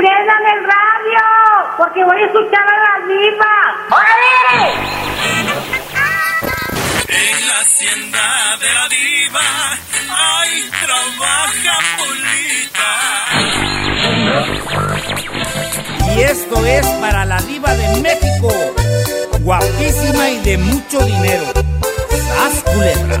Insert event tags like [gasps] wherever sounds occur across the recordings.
Prendan el radio, porque voy a escuchar a la diva. ¡Órale! En la hacienda de la diva, ay, trabaja Polita. Y esto es para la diva de México, guapísima y de mucho dinero. ¡Sas culebra!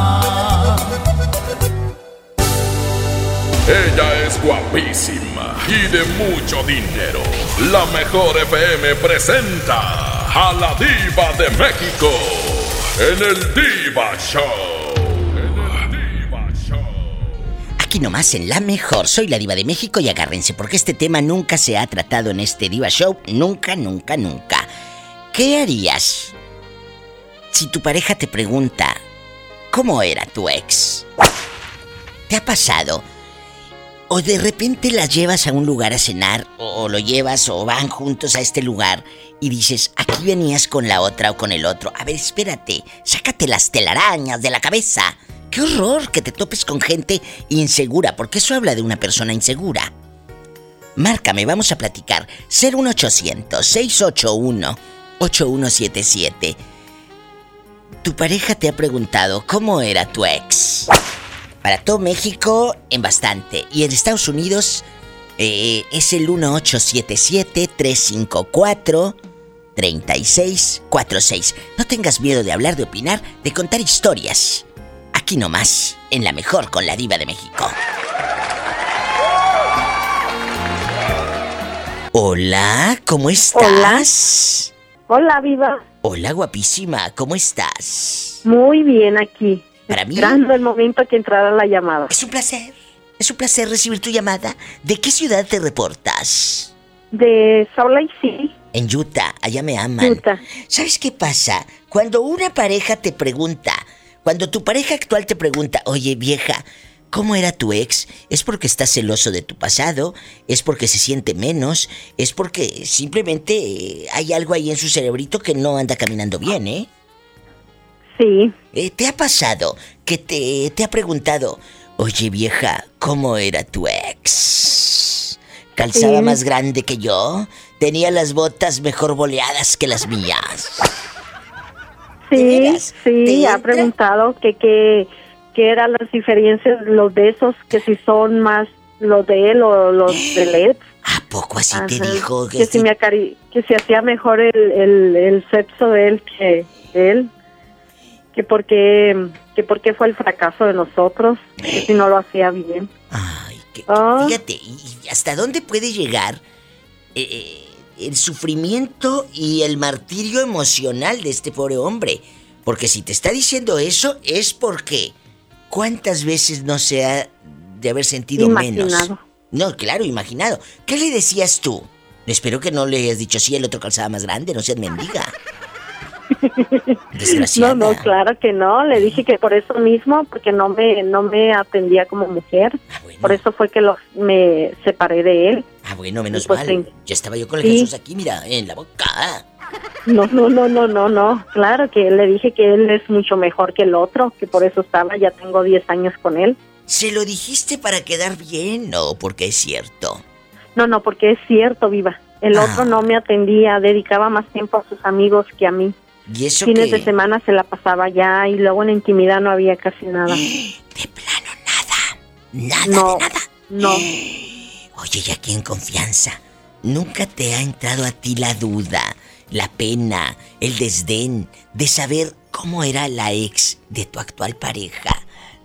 Ella es guapísima y de mucho dinero. La mejor FM presenta a la diva de México en el Diva Show. En el Diva Show. Aquí nomás en la mejor. Soy la diva de México y agárrense porque este tema nunca se ha tratado en este Diva Show. Nunca, nunca, nunca. ¿Qué harías si tu pareja te pregunta, ¿cómo era tu ex? ¿Te ha pasado? O de repente la llevas a un lugar a cenar, o lo llevas o van juntos a este lugar y dices, aquí venías con la otra o con el otro. A ver, espérate, sácate las telarañas de la cabeza. Qué horror que te topes con gente insegura, porque eso habla de una persona insegura. Márcame, vamos a platicar. 01800 681 8177 tu pareja te ha preguntado cómo era tu ex. Para todo México, en bastante. Y en Estados Unidos eh, es el 1877-354-3646. No tengas miedo de hablar, de opinar, de contar historias. Aquí nomás, en la mejor con la diva de México. Hola, ¿cómo estás? Hola, viva. Hola, guapísima, ¿cómo estás? Muy bien aquí. Para mí- el momento que entrara la llamada. Es un placer. Es un placer recibir tu llamada. ¿De qué ciudad te reportas? De Salt Lake City, En Utah, allá me aman. Utah. ¿Sabes qué pasa? Cuando una pareja te pregunta, cuando tu pareja actual te pregunta, oye vieja, ¿cómo era tu ex? Es porque está celoso de tu pasado, es porque se siente menos, es porque simplemente eh, hay algo ahí en su cerebrito que no anda caminando bien, ¿eh? Sí, Eh, ¿Te ha pasado que te, te ha preguntado, oye vieja, ¿cómo era tu ex? ¿Calzaba Sí. más grande que yo? ¿Tenía las botas mejor boleadas que las mías? ¿De sí? ¿Te sí, ha preguntado que qué que eran las diferencias, los besos, que si son más los de él o los de él. ¿A poco así te Ajá. dijo? que si sí? me acari que si hacía mejor el, el, el sexo de él que él que porque que porque fue el fracaso de nosotros que si no lo hacía bien Ay, que- Ah. fíjate, ¿y hasta dónde puede llegar eh, eh, el sufrimiento y el martirio emocional de este pobre hombre? Porque si te está diciendo eso es porque ¿cuántas veces no se ha de haber sentido menos? No, claro, imaginado. ¿Qué le decías tú? Espero que no le hayas dicho sí, el otro calzaba más grande, no seas mendiga. [laughs] Desgraciada. no no claro que no le dije que por eso mismo porque no me no me atendía como mujer Ah, bueno. por eso fue que los me separé de él Ah, bueno, menos Pues mal. sí. Ya estaba yo con el Sí. Jesús aquí, mira, en la boca. no no no no no no claro que le dije que él es mucho mejor que el otro que por eso estaba ya tengo 10 años con él ¿Se lo dijiste para quedar bien o porque es cierto? No, no, porque es cierto, viva. El Ah. otro no me atendía, dedicaba más tiempo a sus amigos que a mí. Y eso Fines de semana se la pasaba ya y luego en la intimidad no había casi nada. [gasps] de plano nada. Nada No, de nada. no. [gasps] Oye, y aquí en confianza, ¿nunca te ha entrado a ti la duda, la pena, el desdén de saber cómo era la ex de tu actual pareja?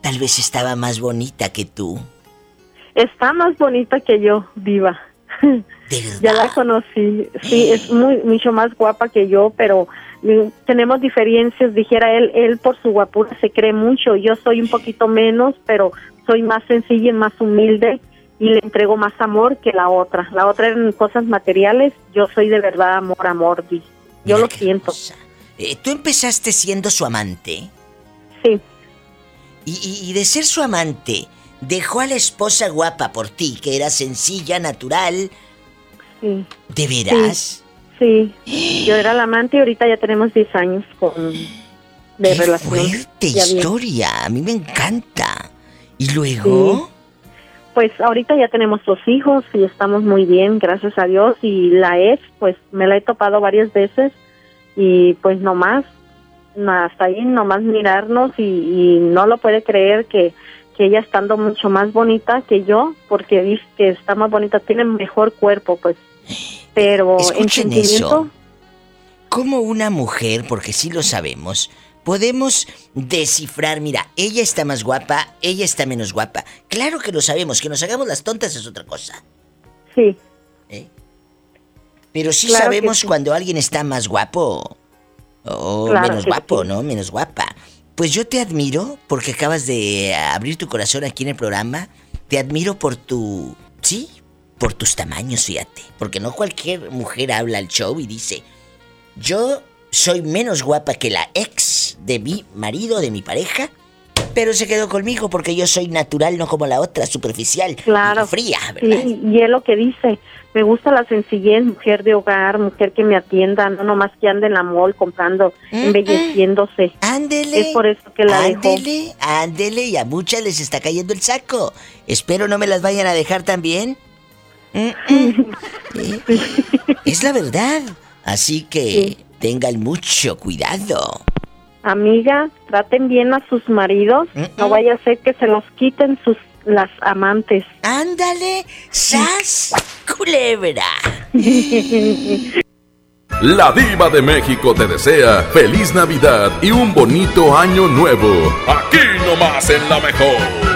Tal vez estaba más bonita que tú. Está más bonita que yo, viva. De verdad. [laughs] Ya la conocí. Sí, es muy mucho más guapa que yo, pero tenemos diferencias. Dijera él, él por su guapura se cree mucho. Yo soy un poquito menos, pero soy más sencilla y más humilde y le entrego más amor que la otra. La otra eran cosas materiales. Yo soy de verdad amor, amor. Yo Mira lo siento. Eh, Tú empezaste siendo su amante Sí, y, y- y de ser su amante dejó a la esposa guapa por ti, que era sencilla, natural. sí, ¿De veras? sí. Yo era la amante y ahorita ya tenemos 10 años con de ¡Qué relación. fuerte bien. historia! A mí me encanta. ¿Y luego? Pues ahorita ya tenemos dos hijos y estamos muy bien, gracias a Dios. Y la ex, pues me la he topado varias veces y pues nomás, hasta ahí nomás mirarnos y, y no lo puede creer que, que ella estando mucho más bonita que yo, porque dice que está más bonita, tiene mejor cuerpo, pues. Pero en Escuchen sentimiento, eso. ¿Cómo una mujer, porque sí lo sabemos, podemos descifrar, mira, ella está más guapa, ella está menos guapa? Claro que lo sabemos, que nos hagamos las tontas es otra cosa. sí, ¿eh? Pero sí Claro sabemos sí. cuando alguien está más guapo o Claro menos guapo, sí. ¿no? Menos guapa. Pues yo te admiro porque acabas de abrir tu corazón aquí en el programa. Te admiro por tu... Sí, por tus tamaños, fíjate. Porque no cualquier mujer habla al show y dice, yo soy menos guapa que la ex de mi marido, de mi pareja, pero se quedó conmigo porque yo soy natural, no como la otra, superficial, Claro. y fría, ¿verdad? Sí, y es lo que dice. Me gusta la sencillez, mujer de hogar, mujer que me atienda, no nomás que ande en la mall comprando, Mm, embelleciéndose. Ándele. Es por eso que la dejó. Ándele, ándele, y a muchas les está cayendo el saco. Espero no me las vayan a dejar también. Mm, mm. Eh, Es la verdad. Así que Sí. tengan mucho cuidado. Amiga, traten bien a sus maridos, Mm, no vaya a ser que se los quiten sus las amantes. Ándale, sas, culebra. [laughs] La diva de México te desea feliz Navidad y un bonito año nuevo. Aquí nomás en la mejor.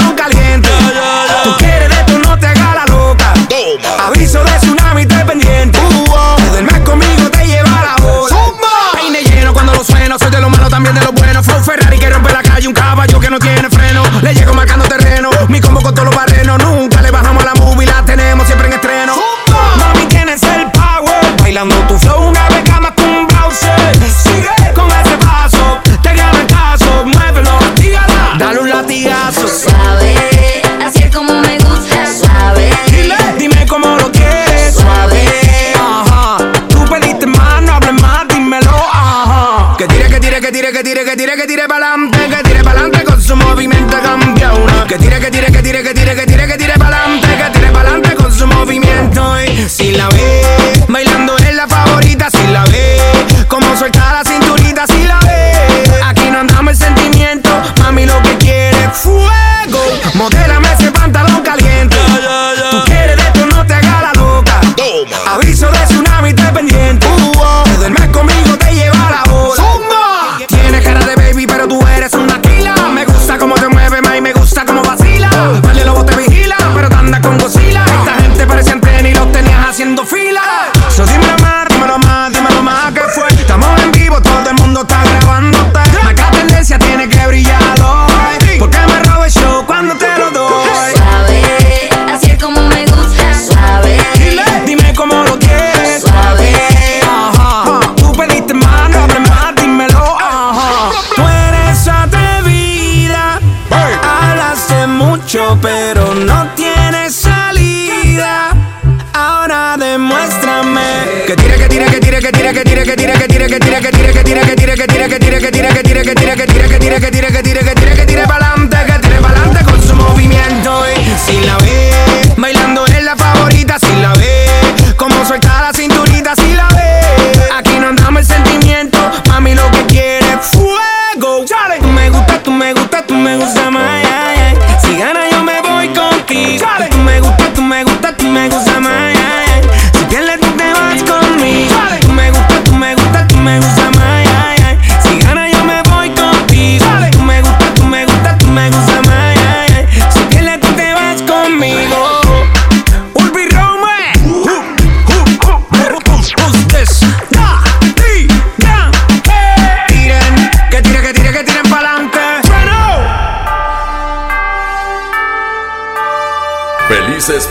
También de lo bueno. Flow Ferrari que rompe la calle. Un caballo que no tiene freno. Le llego marcando terreno. Mi combo con todos los barrenos. Nunca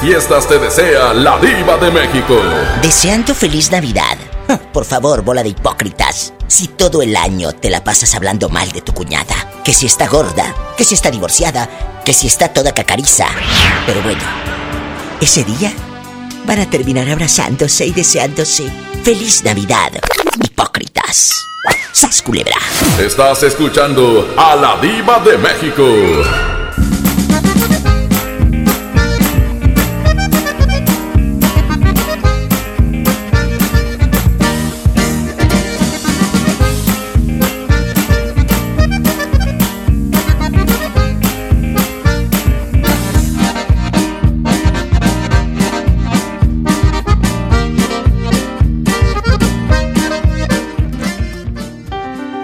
fiestas te desea la diva de México. Deseando feliz Navidad. Por favor, bola de hipócritas. Si todo el año te la pasas hablando mal de tu cuñada, que si está gorda, que si está divorciada, que si está toda cacariza. Pero bueno, ese día van a terminar abrazándose y deseándose feliz Navidad. Hipócritas. ¡Sas culebra! Estás escuchando a la diva de México.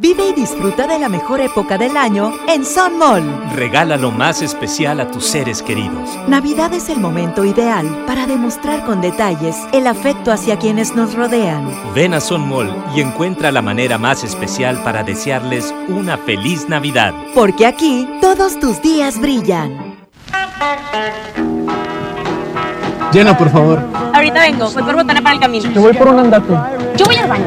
Vive y disfruta de la mejor época del año en Sun Mall. Regala lo más especial a tus seres queridos. Navidad es el momento ideal para demostrar con detalles el afecto hacia quienes nos rodean. Ven a Sun Mall y encuentra la manera más especial para desearles una feliz Navidad. Porque aquí todos tus días brillan. Llena, por favor. Ahorita vengo, voy por botana para el camino. Yo voy por un andate. Yo voy al baño.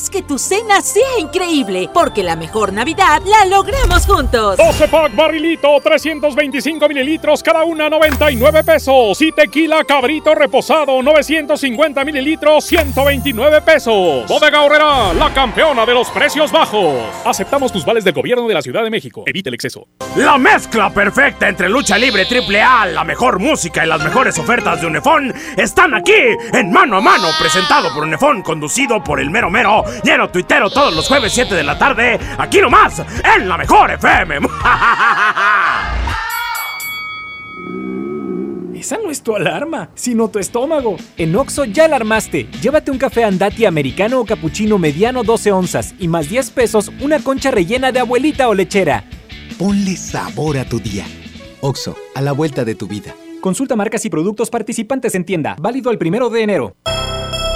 Haz que tu cena sea increíble, porque la mejor Navidad la logramos juntos. 12 pack barrilito, 325 mililitros, cada una 99 pesos. Y tequila cabrito reposado, 950 mililitros, 129 pesos. Bodega Horrera, la campeona de los precios bajos. Aceptamos tus vales del gobierno de la Ciudad de México. Evite el exceso. La mezcla perfecta entre lucha libre triple A, la mejor música y las mejores ofertas de Unefón están aquí en Mano a Mano, presentado por Unefón, conducido por el mero mero, lleno tuitero todos los jueves 7 de la tarde, aquí nomás, en la mejor FM. [laughs] Esa no es tu alarma, sino tu estómago. En Oxo ya la armaste. Llévate un café andati americano o cappuccino mediano 12 onzas y más 10 pesos una concha rellena de abuelita o lechera. Ponle sabor a tu día. Oxo, a la vuelta de tu vida. Consulta marcas y productos participantes en tienda. Válido el primero de enero.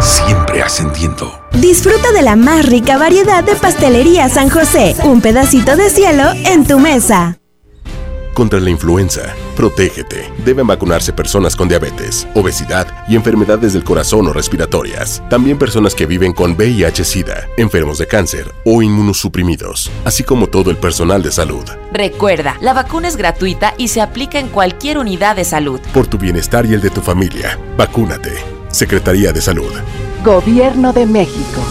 Siempre ascendiendo. Disfruta de la más rica variedad de pastelería San José. Un pedacito de cielo en tu mesa. Contra la influenza, protégete. Deben vacunarse personas con diabetes, obesidad y enfermedades del corazón o respiratorias. También personas que viven con VIH-Sida, enfermos de cáncer o inmunosuprimidos, así como todo el personal de salud. Recuerda, la vacuna es gratuita y se aplica en cualquier unidad de salud. Por tu bienestar y el de tu familia, vacúnate. Secretaría de Salud. Gobierno de México.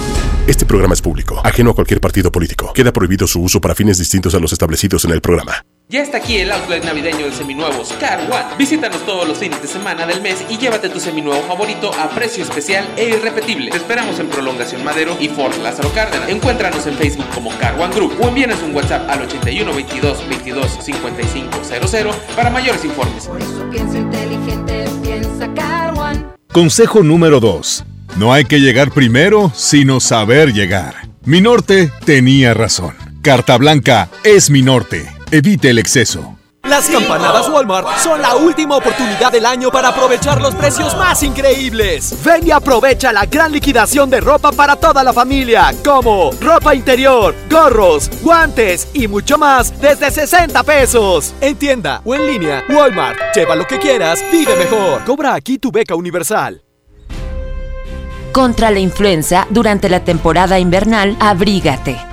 Este programa es público, ajeno a cualquier partido político. Queda prohibido su uso para fines distintos a los establecidos en el programa. Ya está aquí el outlet navideño de seminuevos Car One. Visítanos todos los fines de semana del mes y llévate tu seminuevo favorito a precio especial e irrepetible. Te esperamos en Prolongación Madero y Fort Lázaro Cárdenas. Encuéntranos en Facebook como Car One Group o envíanos un WhatsApp al 81 22 22 55 00 para mayores informes. Piensa inteligente, piensa Car One. Consejo número 2. No hay que llegar primero, sino saber llegar. Mi norte tenía razón. Carta Blanca es mi norte. Evite el exceso. Las campanadas Walmart son la última oportunidad del año para aprovechar los precios más increíbles. Ven y aprovecha la gran liquidación de ropa para toda la familia, como ropa interior, gorros, guantes y mucho más desde 60 pesos. En tienda o en línea, Walmart. Lleva lo que quieras, vive mejor. Cobra aquí tu beca universal. Contra la influenza, durante la temporada invernal, abrígate.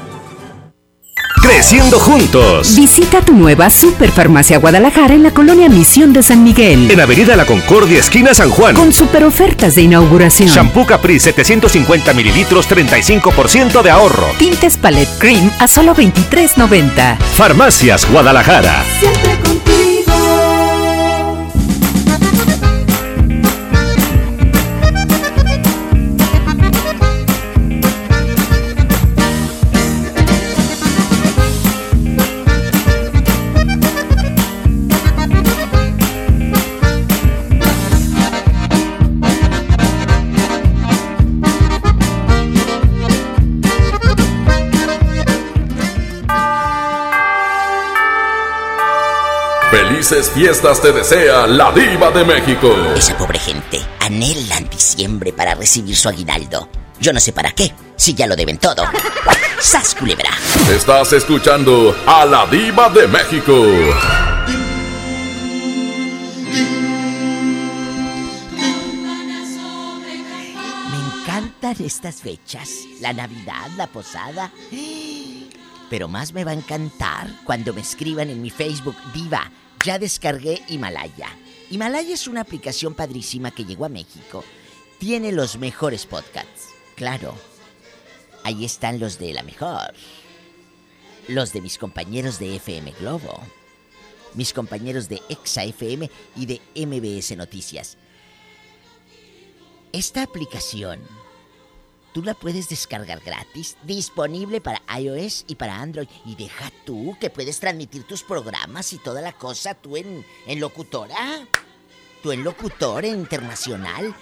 Creciendo juntos. Visita tu nueva Superfarmacia Guadalajara en la colonia Misión de San Miguel. En Avenida La Concordia, esquina San Juan. Con super ofertas de inauguración. Shampoo Capri 750 mililitros, 35% de ahorro. Tintes Palette Cream a solo 23.90. Farmacias Guadalajara. Siempre contigo. Felices fiestas te desea la diva de México. Esa pobre gente anhelan diciembre para recibir su aguinaldo. Yo no sé para qué, si ya lo deben todo. ¡Sas, culebra! Estás escuchando a la diva de México. Me encantan estas fechas. La Navidad, la posada. Pero más me va a encantar cuando me escriban en mi Facebook, Diva, ya descargué Himalaya. Himalaya es una aplicación padrísima que llegó a México. Tiene los mejores podcasts. Claro. Ahí están los de la mejor. Los de mis compañeros de FM Globo. Mis compañeros de Exa FM y de MBS Noticias. Esta aplicación tú la puedes descargar gratis, disponible para iOS y para Android. Y deja tú que puedes transmitir tus programas y toda la cosa, tú en, locutora, tú en locutor en internacional,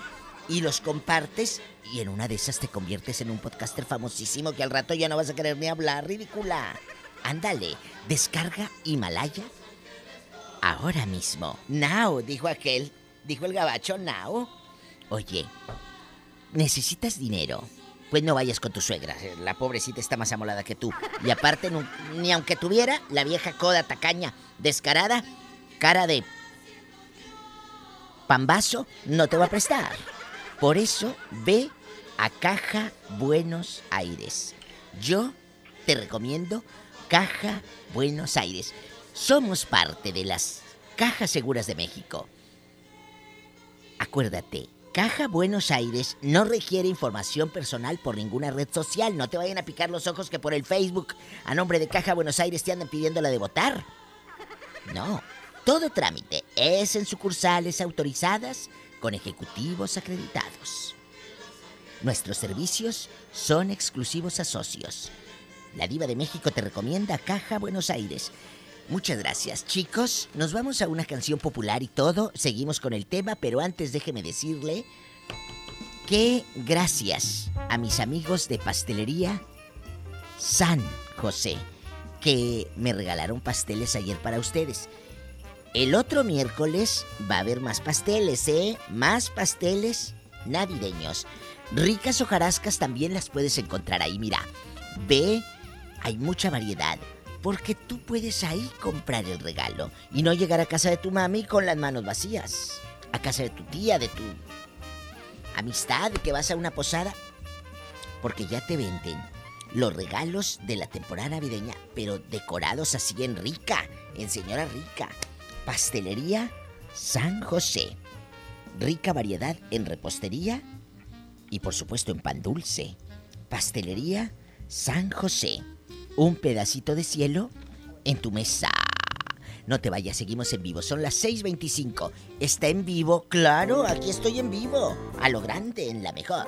y los compartes y en una de esas te conviertes en un podcaster famosísimo que al rato ya no vas a querer ni hablar, ridícula. Ándale, descarga Himalaya ahora mismo. Now, dijo aquel, dijo el gabacho, now. Oye, necesitas dinero. Pues no vayas con tu suegra. La pobrecita está más amolada que tú. Y aparte, ni aunque tuviera, la vieja coda tacaña, descarada, cara de pambazo, no te va a prestar. Por eso, ve a Caja Buenos Aires. Yo te recomiendo Caja Buenos Aires. Somos parte de las Cajas Seguras de México. Acuérdate, Caja Buenos Aires no requiere información personal por ninguna red social. No te vayan a picar los ojos que por el Facebook, a nombre de Caja Buenos Aires, te andan pidiendo la de votar. No, todo trámite es en sucursales autorizadas con ejecutivos acreditados. Nuestros servicios son exclusivos a socios. La Diva de México te recomienda Caja Buenos Aires. Muchas gracias, chicos. Nos vamos a una canción popular y todo. Seguimos con el tema, pero antes déjeme decirle que gracias a mis amigos de pastelería San José, que me regalaron pasteles ayer para ustedes. El otro miércoles va a haber más pasteles, ¿eh? Más pasteles navideños. Ricas hojarascas también las puedes encontrar ahí, mira. Ve, hay mucha variedad. Porque tú puedes ahí comprar el regalo y no llegar a casa de tu mami con las manos vacías. A casa de tu tía, de tu amistad, que vas a una posada. Porque ya te venden los regalos de la temporada navideña, pero decorados así en rica, en señora rica. Pastelería San José. Rica variedad en repostería y por supuesto en pan dulce. Pastelería San José. Un pedacito de cielo en tu mesa. No te vayas, seguimos en vivo. Son las 6.25. Está en vivo, claro, aquí estoy en vivo. A lo grande, en la mejor.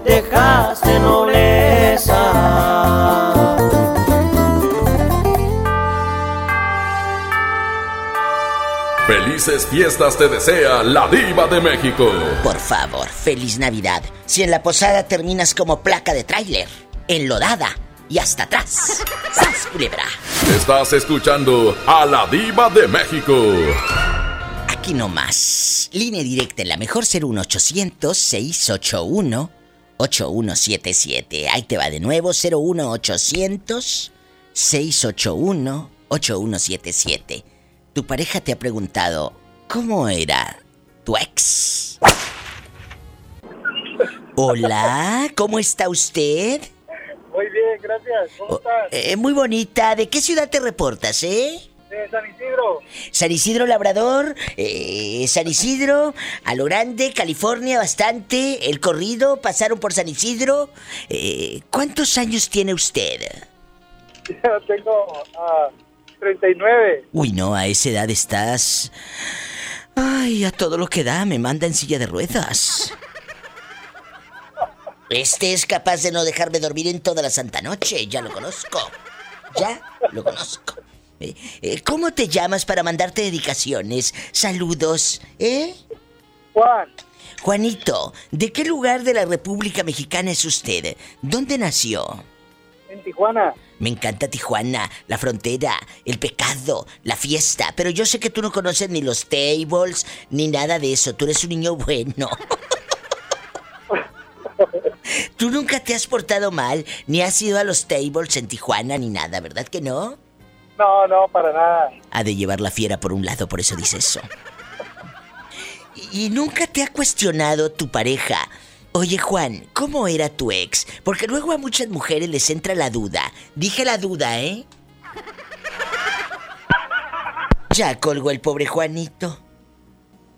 Felices fiestas te desea la diva de México. Por favor, feliz Navidad. Si en la posada terminas como placa de tráiler, enlodada y hasta atrás. ¡Sas, culebra! Estás escuchando a la diva de México. Aquí nomás. Línea directa en la mejor 01800 681 8177. Ahí te va de nuevo 01800 681 8177. Tu pareja te ha preguntado, ¿cómo era tu ex? Hola, ¿cómo está usted? Muy bien, gracias. ¿Cómo estás? Eh, muy bonita. ¿De qué ciudad te reportas, eh? De San Isidro. San Isidro Labrador, eh, San Isidro, a lo grande, California, bastante, el corrido, pasaron por San Isidro. Eh, ¿Cuántos años tiene usted? [laughs] Yo tengo ah, 39. Uy, no, a esa edad estás... Ay, a todo lo que da, me manda en silla de ruedas. Este es capaz de no dejarme dormir en toda la santa noche, ya lo conozco. Ya lo conozco. Eh, eh, ¿Cómo te llamas para mandarte dedicaciones? Saludos, ¿eh? Juan. Juanito, ¿de qué lugar de la República Mexicana es usted? ¿Dónde nació? En Tijuana. Me encanta Tijuana, la frontera, el pecado, la fiesta, pero yo sé que tú no conoces ni los tables, ni nada de eso, tú eres un niño bueno. [laughs] tú nunca te has portado mal, ni has ido a los tables en Tijuana, ni nada, ¿verdad que no? No, no, para nada. Ha de llevar la fiera por un lado, por eso dice eso. ¿Y nunca te ha cuestionado tu pareja? Oye Juan, ¿cómo era tu ex? Porque luego a muchas mujeres les entra la duda. Dije la duda, ¿eh? Ya colgó el pobre Juanito.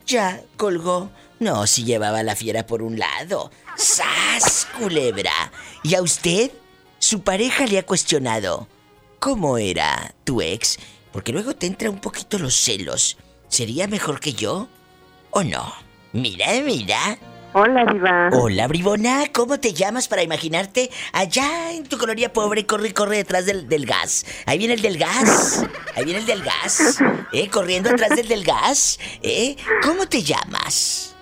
Ya colgó. No, si llevaba la fiera por un lado. ¡Sas, culebra! ¿Y a usted? Su pareja le ha cuestionado. ¿Cómo era tu ex? Porque luego te entra un poquito los celos. ¿Sería mejor que yo? ¿O no? Mira, mira. Hola, Diva. Hola, bribona. ¿Cómo te llamas para imaginarte allá en tu colonia pobre? Corre, corre detrás del, del gas. Ahí viene el del gas. Ahí viene el del gas. ¿Eh? Corriendo atrás del del gas. ¿Eh? ¿Cómo te llamas?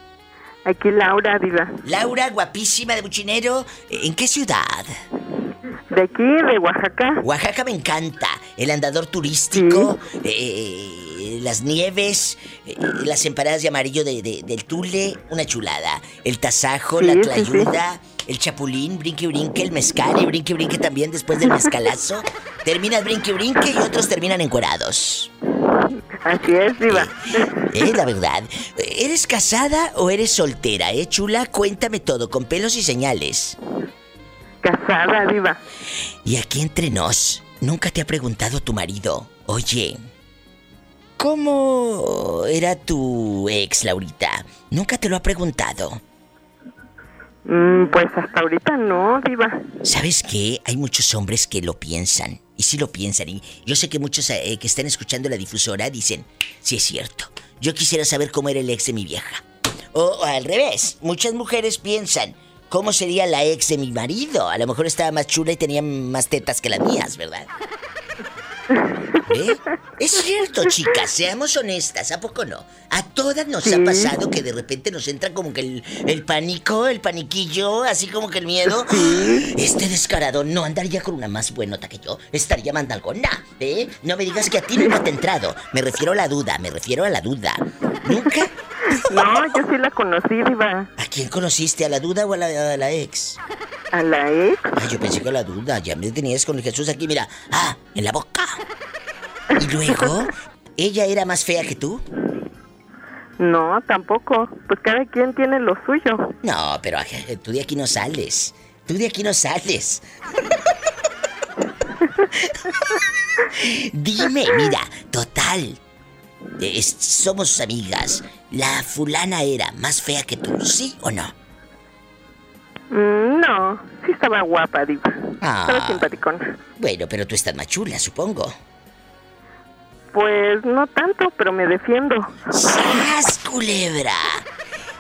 Aquí Laura, Diva. Laura, guapísima de Buchinero. ¿En qué ciudad? De aquí, de Oaxaca. Oaxaca me encanta. El andador turístico, eh, las nieves, eh, las empanadas de amarillo de, de- del Tule, una chulada. El tasajo, Sí, la sí, tlayuda, el chapulín, brinque brinque, el mezcal y brinque brinque también después del mezcalazo. [laughs] Terminas brinque brinque y otros terminan encuerados. Así es, Diva. Eh, la verdad. ¿Eres casada o eres soltera, eh, chula? Cuéntame todo, con pelos y señales. Casada, Diva. Y aquí entre nos, ¿nunca te ha preguntado tu marido? Oye, ¿cómo era tu ex, Laurita? ¿Nunca te lo ha preguntado? Mm, pues hasta ahorita no, Diva. ¿Sabes qué? Hay muchos hombres que lo piensan. Y sí lo piensan. Y yo sé que muchos eh, que están escuchando la difusora dicen, sí es cierto. Yo quisiera saber cómo era el ex de mi vieja. O, o al revés, muchas mujeres piensan, ¿cómo sería la ex de mi marido? A lo mejor estaba más chula y tenía más tetas que las mías, ¿verdad? ¿Eh? Es cierto, [laughs] chicas, seamos honestas, ¿a poco no? A todas nos ha pasado que de repente nos entra como que el, el pánico, el paniquillo, así como que el miedo. Este descarado no andaría con una más buenota que yo, estaría mandalgona, ¿eh? No me digas que a ti nunca te ha entrado. Me refiero a la duda, me refiero a la duda. ¿Nunca? [laughs] No, yo sí la conocí, Diva. ¿A quién conociste? ¿A la duda o a la, a la ex? ¿A la ex? Ay, yo pensé que a la duda, ya me tenías con el Jesús aquí, mira, ah, en la boca. Y luego, ¿ella era más fea que tú? No, tampoco. Pues cada quien tiene lo suyo. No, pero aj, tú de aquí no sales. Tú de aquí no sales. [laughs] Dime, mira, total. es- somos amigas. ¿La fulana era más fea que tú, sí o no? Mm, no, sí estaba guapa. Ah. Estaba simpaticona. Bueno, pero tú estás más chula, supongo. Pues no tanto, pero me defiendo. ¡Sas, culebra!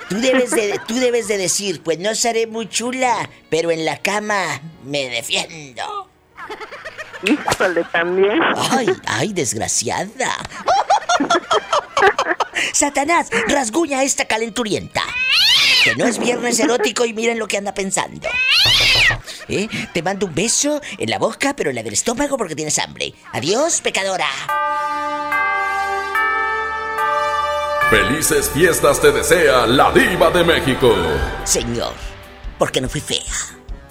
Tú debes, de, tú debes de decir, pues no seré muy chula, pero en la cama me defiendo. Híjole, también. ¡Ay, ay, desgraciada! Satanás, rasguña a esta calenturienta. Que no es viernes erótico y miren lo que anda pensando. ¿Eh? Te mando un beso en la boca, pero en la del estómago porque tienes hambre. Adiós, pecadora. Felices fiestas te desea la diva de México. Señor, porque no fui fea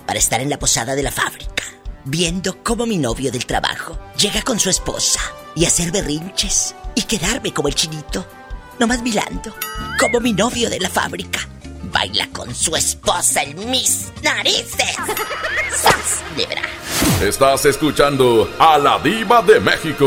para estar en la posada de la fábrica, viendo cómo mi novio del trabajo llega con su esposa y hacer berrinches y quedarme como el chinito, nomás mirando, como mi novio de la fábrica baila con su esposa en mis narices. [laughs] ¡Sas! Libra. Estás escuchando a la diva de México.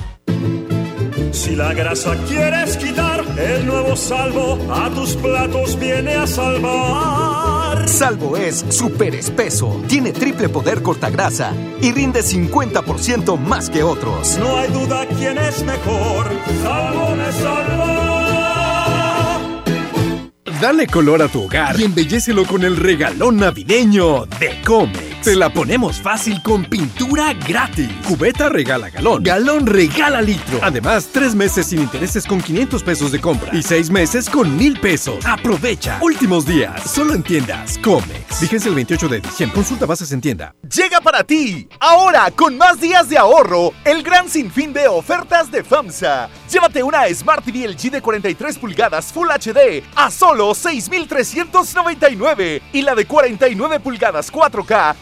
Si la grasa quieres quitar, el nuevo salvo a tus platos viene a salvar. Salvo es súper espeso, tiene triple poder cortagrasa y rinde 50% más que otros. No hay duda quién es mejor. Salvo me salva. Dale color a tu hogar y embellecelo con el regalón navideño de Comex. Te la ponemos fácil con pintura gratis. Cubeta regala galón. Galón regala litro. Además, tres meses sin intereses con 500 pesos de compra. Y seis meses con mil pesos. Aprovecha. Últimos días. Solo en tiendas Comex. Vigencia el 28 de diciembre. Consulta bases en tienda. Llega para ti, ahora con más días de ahorro, el gran sinfín de ofertas de FAMSA. Llévate una Smart TV LG de 43 pulgadas Full HD a solo 6,399 y la de 49 pulgadas 4K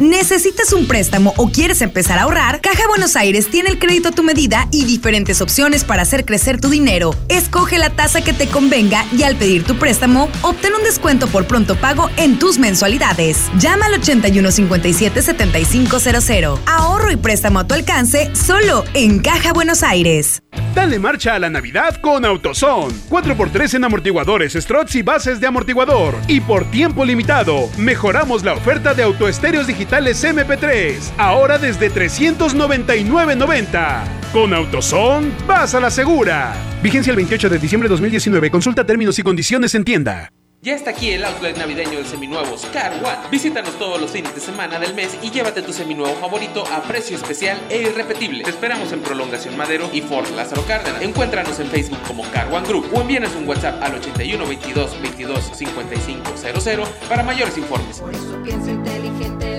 ¿Necesitas un préstamo o quieres empezar a ahorrar? Caja Buenos Aires tiene el crédito a tu medida y diferentes opciones para hacer crecer tu dinero. Escoge la tasa que te convenga y al pedir tu préstamo, obtén un descuento por pronto pago en tus mensualidades. Llama al 8157-7500. Ahorro y préstamo a tu alcance solo en Caja Buenos Aires. Dale marcha a la Navidad con AutoZone. 4x3 en amortiguadores, struts y bases de amortiguador. Y por tiempo limitado, mejoramos la oferta de autoestéreos digitales MP3. Ahora desde 399.90. Con AutoZone, vas a la segura. Vigencia el 28 de diciembre de 2019. Consulta términos y condiciones en tienda. Ya está aquí el outlet navideño de seminuevos Car One. Visítanos todos los fines de semana del mes y llévate tu seminuevo favorito a precio especial e irrepetible. Te esperamos en Prolongación Madero y Fort Lázaro Cárdenas. Encuéntranos en Facebook como Car One Group o envíanos un WhatsApp al 81 22 22 55 00 para mayores informes. Piensa inteligente,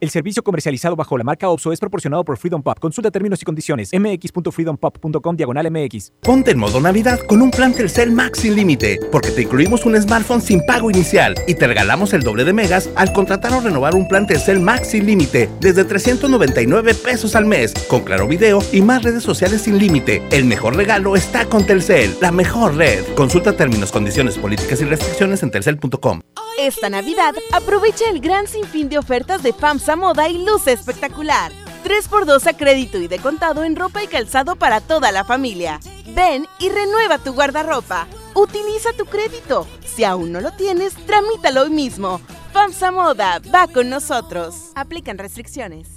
El servicio comercializado bajo la marca OPSO es proporcionado por Freedom Pop. Consulta términos y condiciones. mx.freedompop.com diagonal mx. Ponte en modo Navidad con un plan Telcel Max sin límite, porque te incluimos un smartphone sin pago inicial y te regalamos el doble de megas al contratar o renovar un plan Telcel Max sin límite desde 399 pesos al mes, con claro video y más redes sociales sin límite. El mejor regalo está con Telcel, la mejor red. Consulta términos, condiciones, políticas y restricciones en telcel.com. Esta Navidad, aprovecha el gran sinfín de ofertas de FAMSA Moda y Luce Espectacular. 3x2 a crédito y de contado en ropa y calzado para toda la familia. Ven y renueva tu guardarropa. Utiliza tu crédito. Si aún no lo tienes, tramítalo hoy mismo. FAMSA Moda va con nosotros. Aplican restricciones.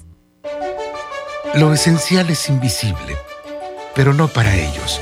Lo esencial es invisible, pero no para ellos.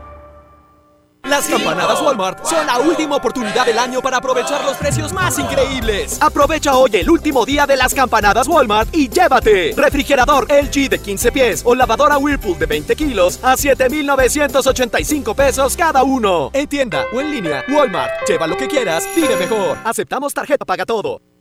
Las campanadas Walmart son la última oportunidad del año para aprovechar los precios más increíbles. Aprovecha hoy el último día de las campanadas Walmart y llévate refrigerador LG de 15 pies o lavadora Whirlpool de 20 kilos a 7,985 pesos cada uno. En tienda o en línea, Walmart. Lleva lo que quieras, vive mejor. Aceptamos tarjeta paga todo.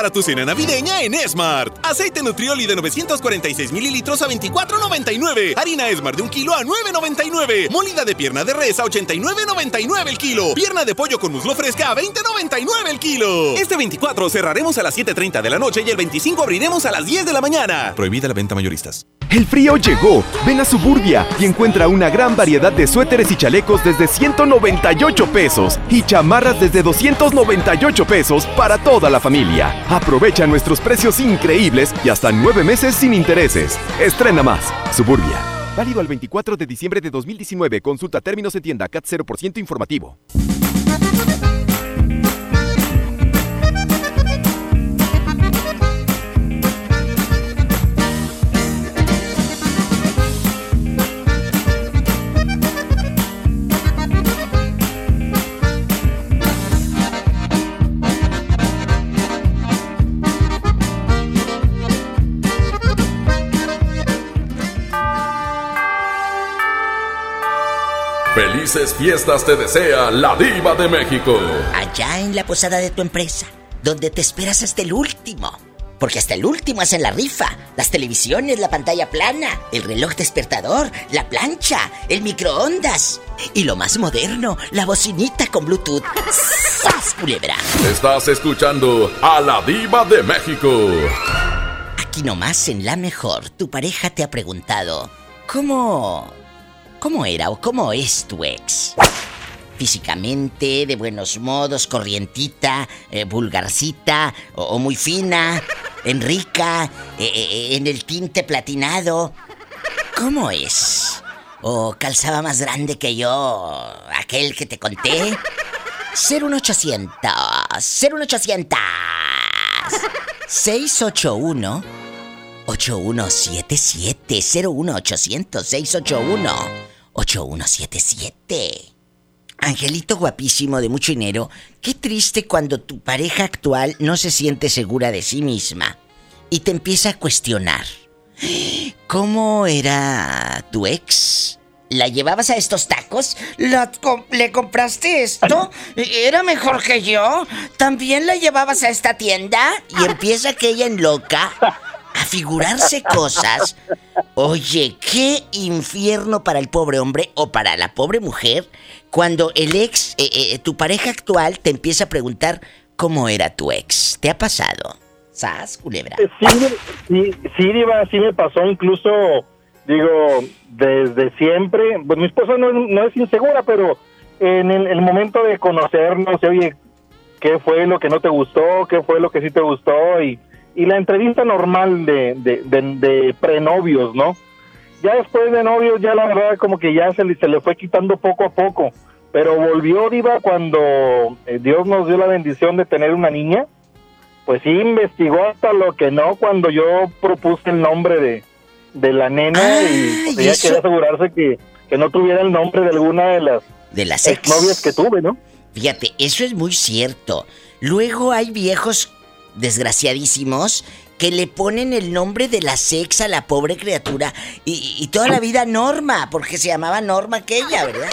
Para tu cena navideña en Smart. Aceite Nutrioli de 946 mililitros a 24.99. Harina Smart de un kilo a 9.99. Molida de pierna de res a 89.99 el kilo. Pierna de pollo con muslo fresca a 20.99 el kilo. Este 24 cerraremos a las 7.30 de la noche y el 25 abriremos a las 10 de la mañana. Prohibida la venta mayoristas. El frío llegó. Ven a Suburbia y encuentra una gran variedad de suéteres y chalecos desde 198 pesos y chamarras desde 298 pesos para toda la familia. Aprovecha nuestros precios increíbles y hasta nueve meses sin intereses. Estrena más. Suburbia. Válido al 24 de diciembre de 2019. Consulta términos en tienda CAT 0% informativo. Felices fiestas te desea la diva de México. Allá en la posada de tu empresa, donde te esperas hasta el último. Porque hasta el último hacen la rifa. Las televisiones, la pantalla plana, el reloj despertador, la plancha, el microondas. Y lo más moderno, la bocinita con Bluetooth. ¡Sas, culebra! Estás escuchando a la diva de México. Aquí nomás en La Mejor, tu pareja te ha preguntado, ¿cómo... ¿Cómo era o cómo es tu ex? Físicamente, de buenos modos, corrientita, eh, vulgarcita o, o muy fina, en rica, eh, eh, en el tinte platinado. ¿Cómo es? ¿O calzaba más grande que yo, aquel que te conté? 01800, 01800, 681 8177 01800 681 8177 Angelito guapísimo de mucho dinero, qué triste cuando tu pareja actual no se siente segura de sí misma y te empieza a cuestionar. ¿Cómo era tu ex? ¿La llevabas a estos tacos? ¿La com- ¿Le compraste esto? ¿Era mejor que yo? ¿También la llevabas a esta tienda? Y [laughs] empieza aquella en loca a figurarse cosas. Oye, qué infierno para el pobre hombre o para la pobre mujer cuando el ex, eh, eh, tu pareja actual, te empieza a preguntar cómo era tu ex. ¿Te ha pasado? ¿Sas, culebra? Sí, sí, sí, Diva, sí me pasó incluso, digo, desde siempre. Pues mi esposa no, no es insegura, pero en el, el momento de conocernos, oye, ¿qué fue lo que no te gustó? ¿Qué fue lo que sí te gustó? Y, y la entrevista normal de, de, de, de prenovios, ¿no? Ya después de novios, ya la verdad como que ya se le, se le fue quitando poco a poco. Pero volvió, Diva, cuando eh, Dios nos dio la bendición de tener una niña pues sí investigó hasta lo que no cuando yo propuse el nombre de, de la nena y pues, y ella eso- quería asegurarse que, que no tuviera el nombre de alguna de las de las ex novias que tuve, ¿no? Fíjate, eso es muy cierto. Luego hay viejos desgraciadísimos que le ponen el nombre de la sex a la pobre criatura y, y toda la vida Norma, porque se llamaba Norma aquella, ¿verdad?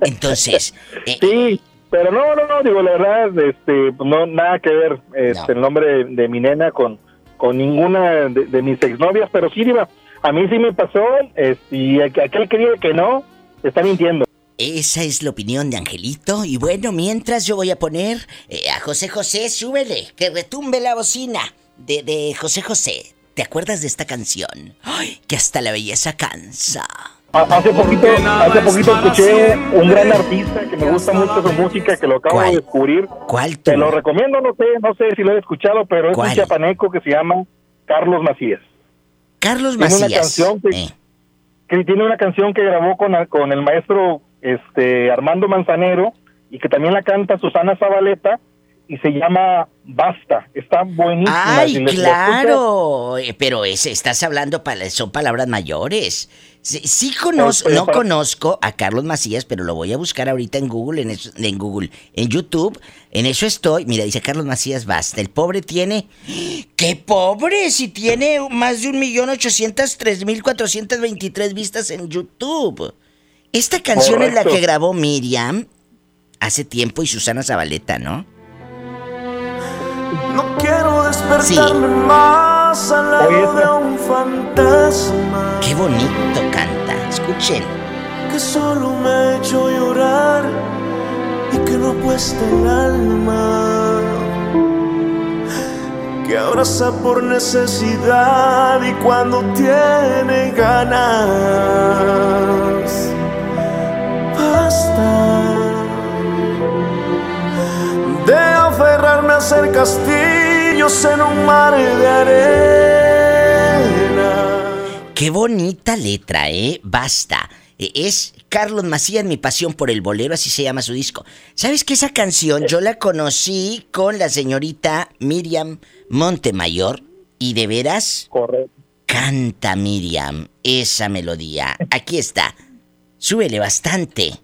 Entonces, eh, sí, pero no, no, no, digo, la verdad, este, pues, no, nada que ver este, el nombre de, de mi nena con, con ninguna de, de mis exnovias, pero sí, Diva, a mí sí me pasó, este, y aqu- aquel que diga que no, está mintiendo. Esa es la opinión de Angelito. Y bueno, mientras yo voy a poner eh, a José José, súbele, que retumbe la bocina de, de José José. ¿Te acuerdas de esta canción? ¡Ay! Que hasta la belleza cansa. Hace poquito, hace poquito escuché un gran artista que me gusta mucho su música, que lo acabo de descubrir. ¿Cuál Te lo recomiendo, no sé, no sé si lo he escuchado, pero es un chapaneco que se llama Carlos Macías. Carlos Tiene una Macías. canción que, Eh. que tiene una canción que grabó con, con el maestro este Armando Manzanero y que también la canta Susana Zabaleta y se llama Basta. Está buenísima. Ay, Si claro. Eh, Pero ese, estás hablando, pala- son palabras mayores. Sí, sí conozco, Pues, no para- conozco a Carlos Macías, pero lo voy a buscar ahorita en Google, en, eso- en Google, en YouTube. En eso estoy. Mira, dice Carlos Macías, basta. El pobre tiene. ¡Qué pobre! Si tiene más de un millón ochocientos tres mil cuatrocientos veintitrés vistas en YouTube. Esta canción es la Correcto. que grabó Miriam hace tiempo y Susana Zabaleta, ¿no? No quiero despertarme más al lado de un fantasma Qué bonito canta. Escuchen. que solo me ha hecho llorar y que no apuesta el alma. Que abraza por necesidad y cuando tiene ganas. Basta de aferrarme a ser castillos en un mar de arena. Qué bonita letra, ¿eh? Basta. Eh, Es Carlos Macías, mi pasión por el bolero, así se llama su disco. ¿Sabes que esa canción yo la conocí con la señorita Miriam Montemayor? Y de veras, canta Miriam esa melodía. Aquí está. Súbele bastante.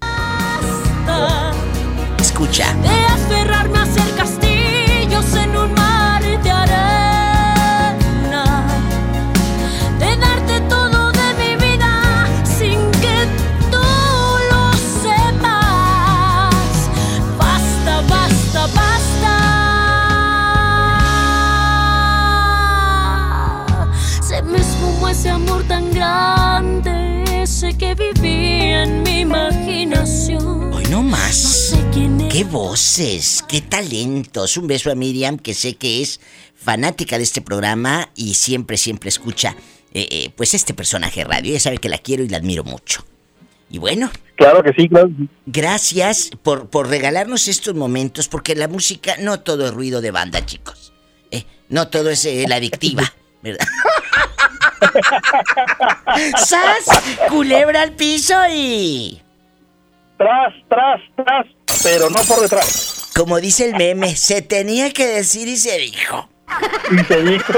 Escucha. De aferrarme a ser ese que vivía en mi imaginación. Hoy no más. No sé quién es. ¡Qué voces! ¡Qué talentos! Un beso a Miriam, que sé que es fanática de este programa y siempre, siempre escucha eh, eh, pues este personaje radio. Ella sabe que la quiero y la admiro mucho. Y bueno, Claro que sí, claro. gracias por, por regalarnos estos momentos, porque la música no todo es ruido de banda, chicos. Eh, no todo es eh, la adictiva, [laughs] ¿verdad? ¡Sas! Culebra al piso y... Tras, tras, tras, pero no por detrás. Como dice el meme, se tenía que decir y se dijo. Y se dijo.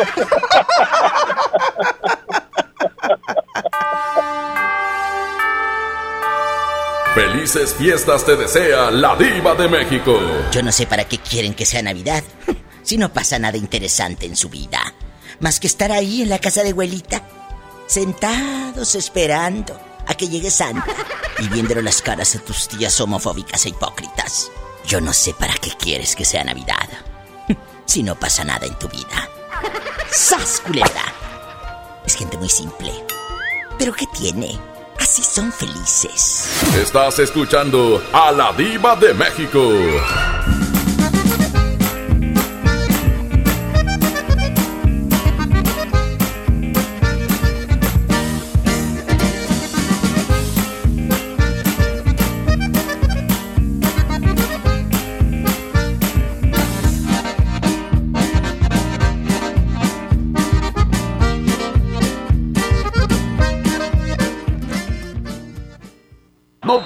Felices fiestas te desea la diva de México. Yo no sé para qué quieren que sea Navidad, [laughs] si no pasa nada interesante en su vida. Más que estar ahí en la casa de abuelita, sentados esperando a que llegue Santa y viéndole las caras a tus tías homofóbicas e hipócritas. Yo no sé para qué quieres que sea Navidad, [laughs] si no pasa nada en tu vida. ¡Sas! Es gente muy simple. ¿Pero qué tiene? Así son felices. Estás escuchando a la diva de México.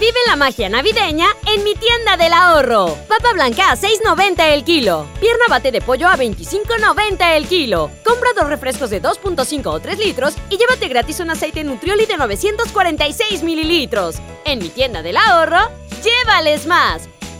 Vive la magia navideña en mi tienda del ahorro. Papa blanca a 6.90 el kilo. Pierna bate de pollo a 25.90 el kilo. Compra dos refrescos de 2.5 o 3 litros y llévate gratis un aceite Nutrioli de 946 mililitros. En mi tienda del ahorro, llévales más.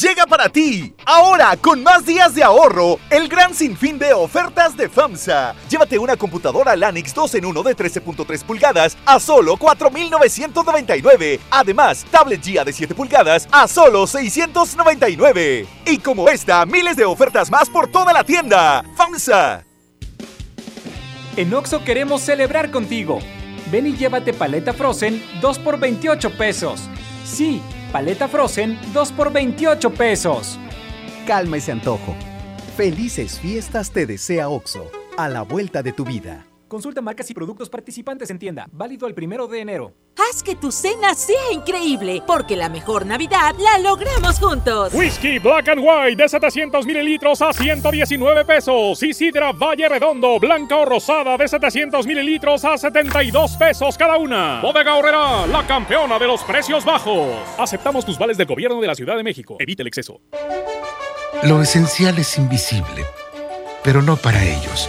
Llega para ti, ahora con más días de ahorro, el gran sinfín de ofertas de FAMSA. Llévate una computadora Lanix 2 en 1 de 13.3 pulgadas a solo 4.999. Además, tablet GIA de 7 pulgadas a solo 699. Y como esta, miles de ofertas más por toda la tienda. FAMSA. En Oxo queremos celebrar contigo. Ven y llévate paleta Frozen 2 por 28 pesos. Sí, paleta Frozen 2 por 28 pesos. Calma ese antojo. Felices fiestas te desea OXO, a la vuelta de tu vida. Consulta marcas y productos participantes en tienda. Válido el primero de enero. Haz que tu cena sea increíble, porque la mejor Navidad la logramos juntos. Whisky Black and White de 700 mililitros a 119 pesos. Y sidra Valle Redondo, blanca o rosada de 700 mililitros a 72 pesos cada una. Bodega Horrera, la campeona de los precios bajos. Aceptamos tus vales del gobierno de la Ciudad de México. Evite el exceso. Lo esencial es invisible, pero no para ellos.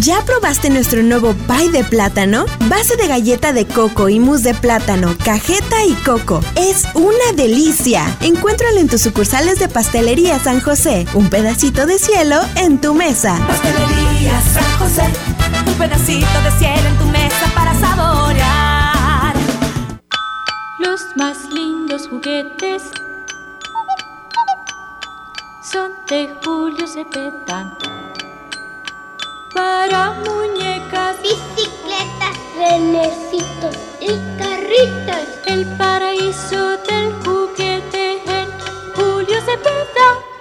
¿Ya probaste nuestro nuevo pie de plátano? Base de galleta de coco y mousse de plátano, cajeta y coco. Es una delicia. Encuéntralo en tus sucursales de Pastelería San José. Un pedacito de cielo en tu mesa. Pastelería San José, un pedacito de cielo en tu mesa para saborear. Los más lindos juguetes son de Julio Cepeda. Para muñecas, bicicletas, renecitos y carritos. El paraíso del juguete en Julio Cepeda.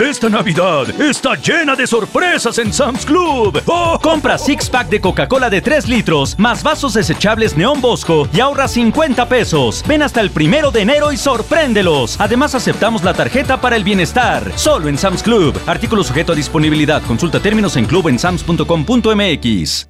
Esta Navidad está llena de sorpresas en Sam's Club. ¡Oh! Compra six pack de Coca-Cola de 3 litros, más vasos desechables Neón Bosco y ahorra 50 pesos. Ven hasta el primero de enero y sorpréndelos. Además, aceptamos la tarjeta para el bienestar. Solo en Sam's Club. Artículo sujeto a disponibilidad. Consulta términos en clubensams.com.mx.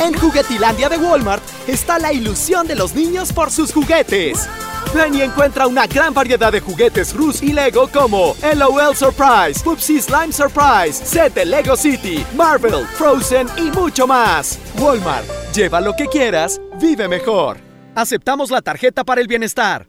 En Juguetilandia de Walmart está la ilusión de los niños por sus juguetes. Ven encuentra una gran variedad de juguetes Rus y Lego como LOL Surprise, Pupsi Slime Surprise, set de Lego City, Marvel, Frozen y mucho más. Walmart, lleva lo que quieras, vive mejor. Aceptamos la tarjeta para el bienestar.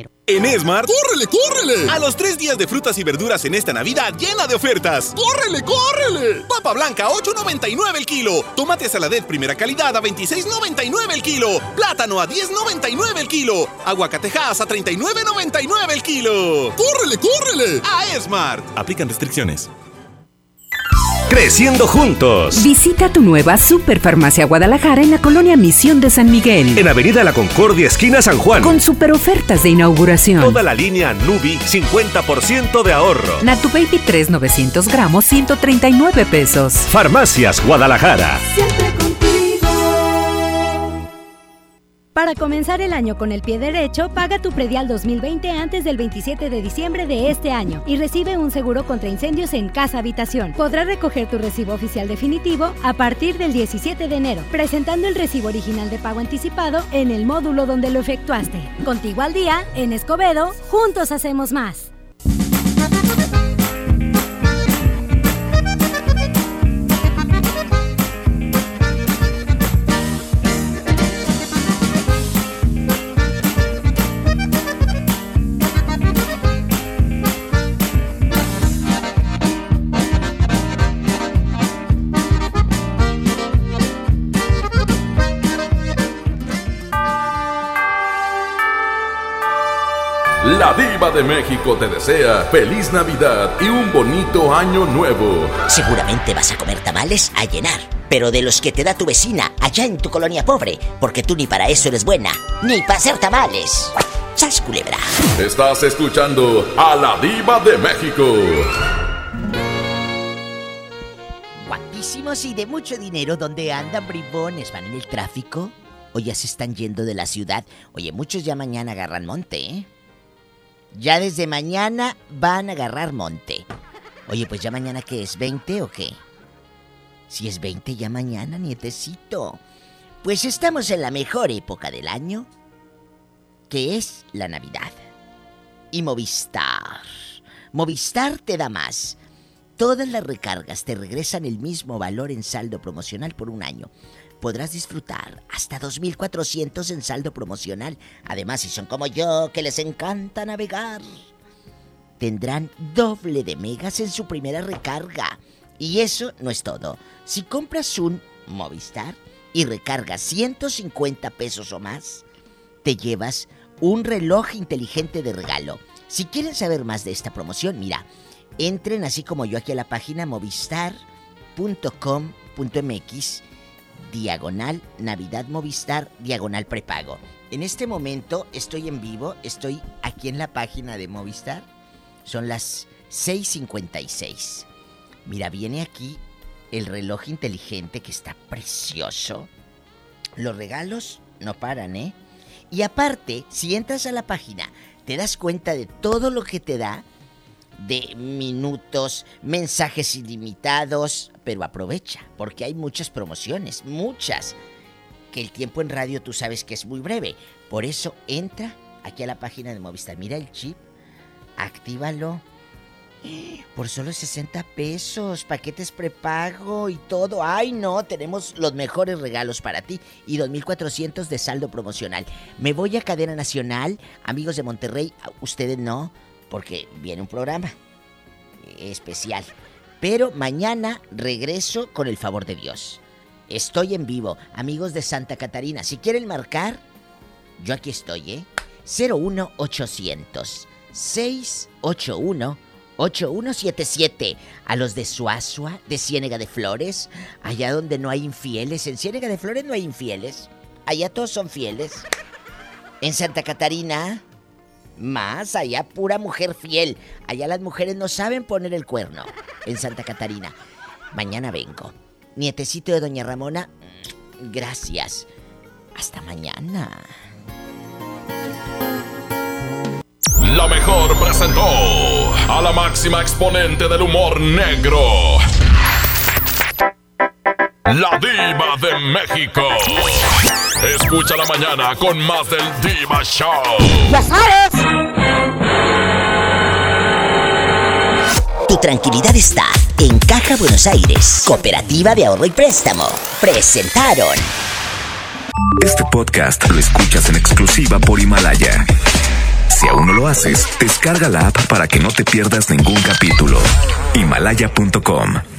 En Esmart, ¡córrele, córrele! A los tres días de frutas y verduras en esta Navidad llena de ofertas. ¡Córrele, córrele! Papa blanca, 8.99 el kilo. Tomate saladet primera calidad a 26.99 el kilo. Plátano a 10.99 el kilo. Aguacatejas a 39.99 el kilo. ¡Córrele, córrele! A Esmart. Aplican restricciones. Creciendo juntos. Visita tu nueva Superfarmacia Guadalajara en la colonia Misión de San Miguel. En Avenida La Concordia, esquina San Juan. Con super ofertas de inauguración. Toda la línea Nubi, 50% de ahorro. Natu Baby 3 900 gramos, 139 pesos. Farmacias Guadalajara. Para comenzar el año con el pie derecho, paga tu predial 2020 antes del 27 de diciembre de este año y recibe un seguro contra incendios en casa habitación. Podrás recoger tu recibo oficial definitivo a partir del 17 de enero, presentando el recibo original de pago anticipado en el módulo donde lo efectuaste. Contigo al día, en Escobedo, juntos hacemos más. La diva de México te desea feliz Navidad y un bonito año nuevo. Seguramente vas a comer tamales a llenar, pero de los que te da tu vecina allá en tu colonia pobre, porque tú ni para eso eres buena, ni para hacer tamales. ¡Sas culebra! Estás escuchando a la diva de México. Guapísimos y de mucho dinero, donde andan bribones? ¿Van en el tráfico? ¿O ya se están yendo de la ciudad? Oye, muchos ya mañana agarran monte, ¿eh? Ya desde mañana van a agarrar monte. Oye, pues ya mañana qué es, 20 o qué? Si es 20 ya mañana, nietecito. Pues estamos en la mejor época del año, que es la Navidad. Y Movistar. Movistar te da más. Todas las recargas te regresan el mismo valor en saldo promocional por un año podrás disfrutar hasta 2.400 en saldo promocional. Además, si son como yo, que les encanta navegar, tendrán doble de megas en su primera recarga. Y eso no es todo. Si compras un Movistar y recargas 150 pesos o más, te llevas un reloj inteligente de regalo. Si quieren saber más de esta promoción, mira, entren así como yo aquí a la página movistar.com.mx diagonal Navidad Movistar, diagonal prepago. En este momento estoy en vivo, estoy aquí en la página de Movistar. Son las 6.56. Mira, viene aquí el reloj inteligente que está precioso. Los regalos no paran, ¿eh? Y aparte, si entras a la página, te das cuenta de todo lo que te da de minutos, mensajes ilimitados, pero aprovecha, porque hay muchas promociones, muchas, que el tiempo en radio tú sabes que es muy breve. Por eso entra aquí a la página de Movistar, mira el chip, actívalo. Por solo 60 pesos, paquetes prepago y todo. Ay, no, tenemos los mejores regalos para ti y 2.400 de saldo promocional. Me voy a Cadena Nacional, amigos de Monterrey, ustedes no, porque viene un programa especial. Pero mañana regreso con el favor de Dios. Estoy en vivo, amigos de Santa Catarina. Si quieren marcar, yo aquí estoy, ¿eh? 01800 681 8177. A los de Suazua, de Ciénega de Flores, allá donde no hay infieles. En Ciénega de Flores no hay infieles. Allá todos son fieles. En Santa Catarina, más, allá pura mujer fiel. Allá las mujeres no saben poner el cuerno. En Santa Catarina. Mañana vengo. Nietecito de Doña Ramona, gracias. Hasta mañana. La mejor presentó a la máxima exponente del humor negro. La diva de México. Escucha la mañana con más del Diva Show. ¡Ya sabes! Tu tranquilidad está en Caja Buenos Aires, Cooperativa de Ahorro y Préstamo. Presentaron. Este podcast lo escuchas en exclusiva por Himalaya. Si aún no lo haces, descarga la app para que no te pierdas ningún capítulo. Himalaya.com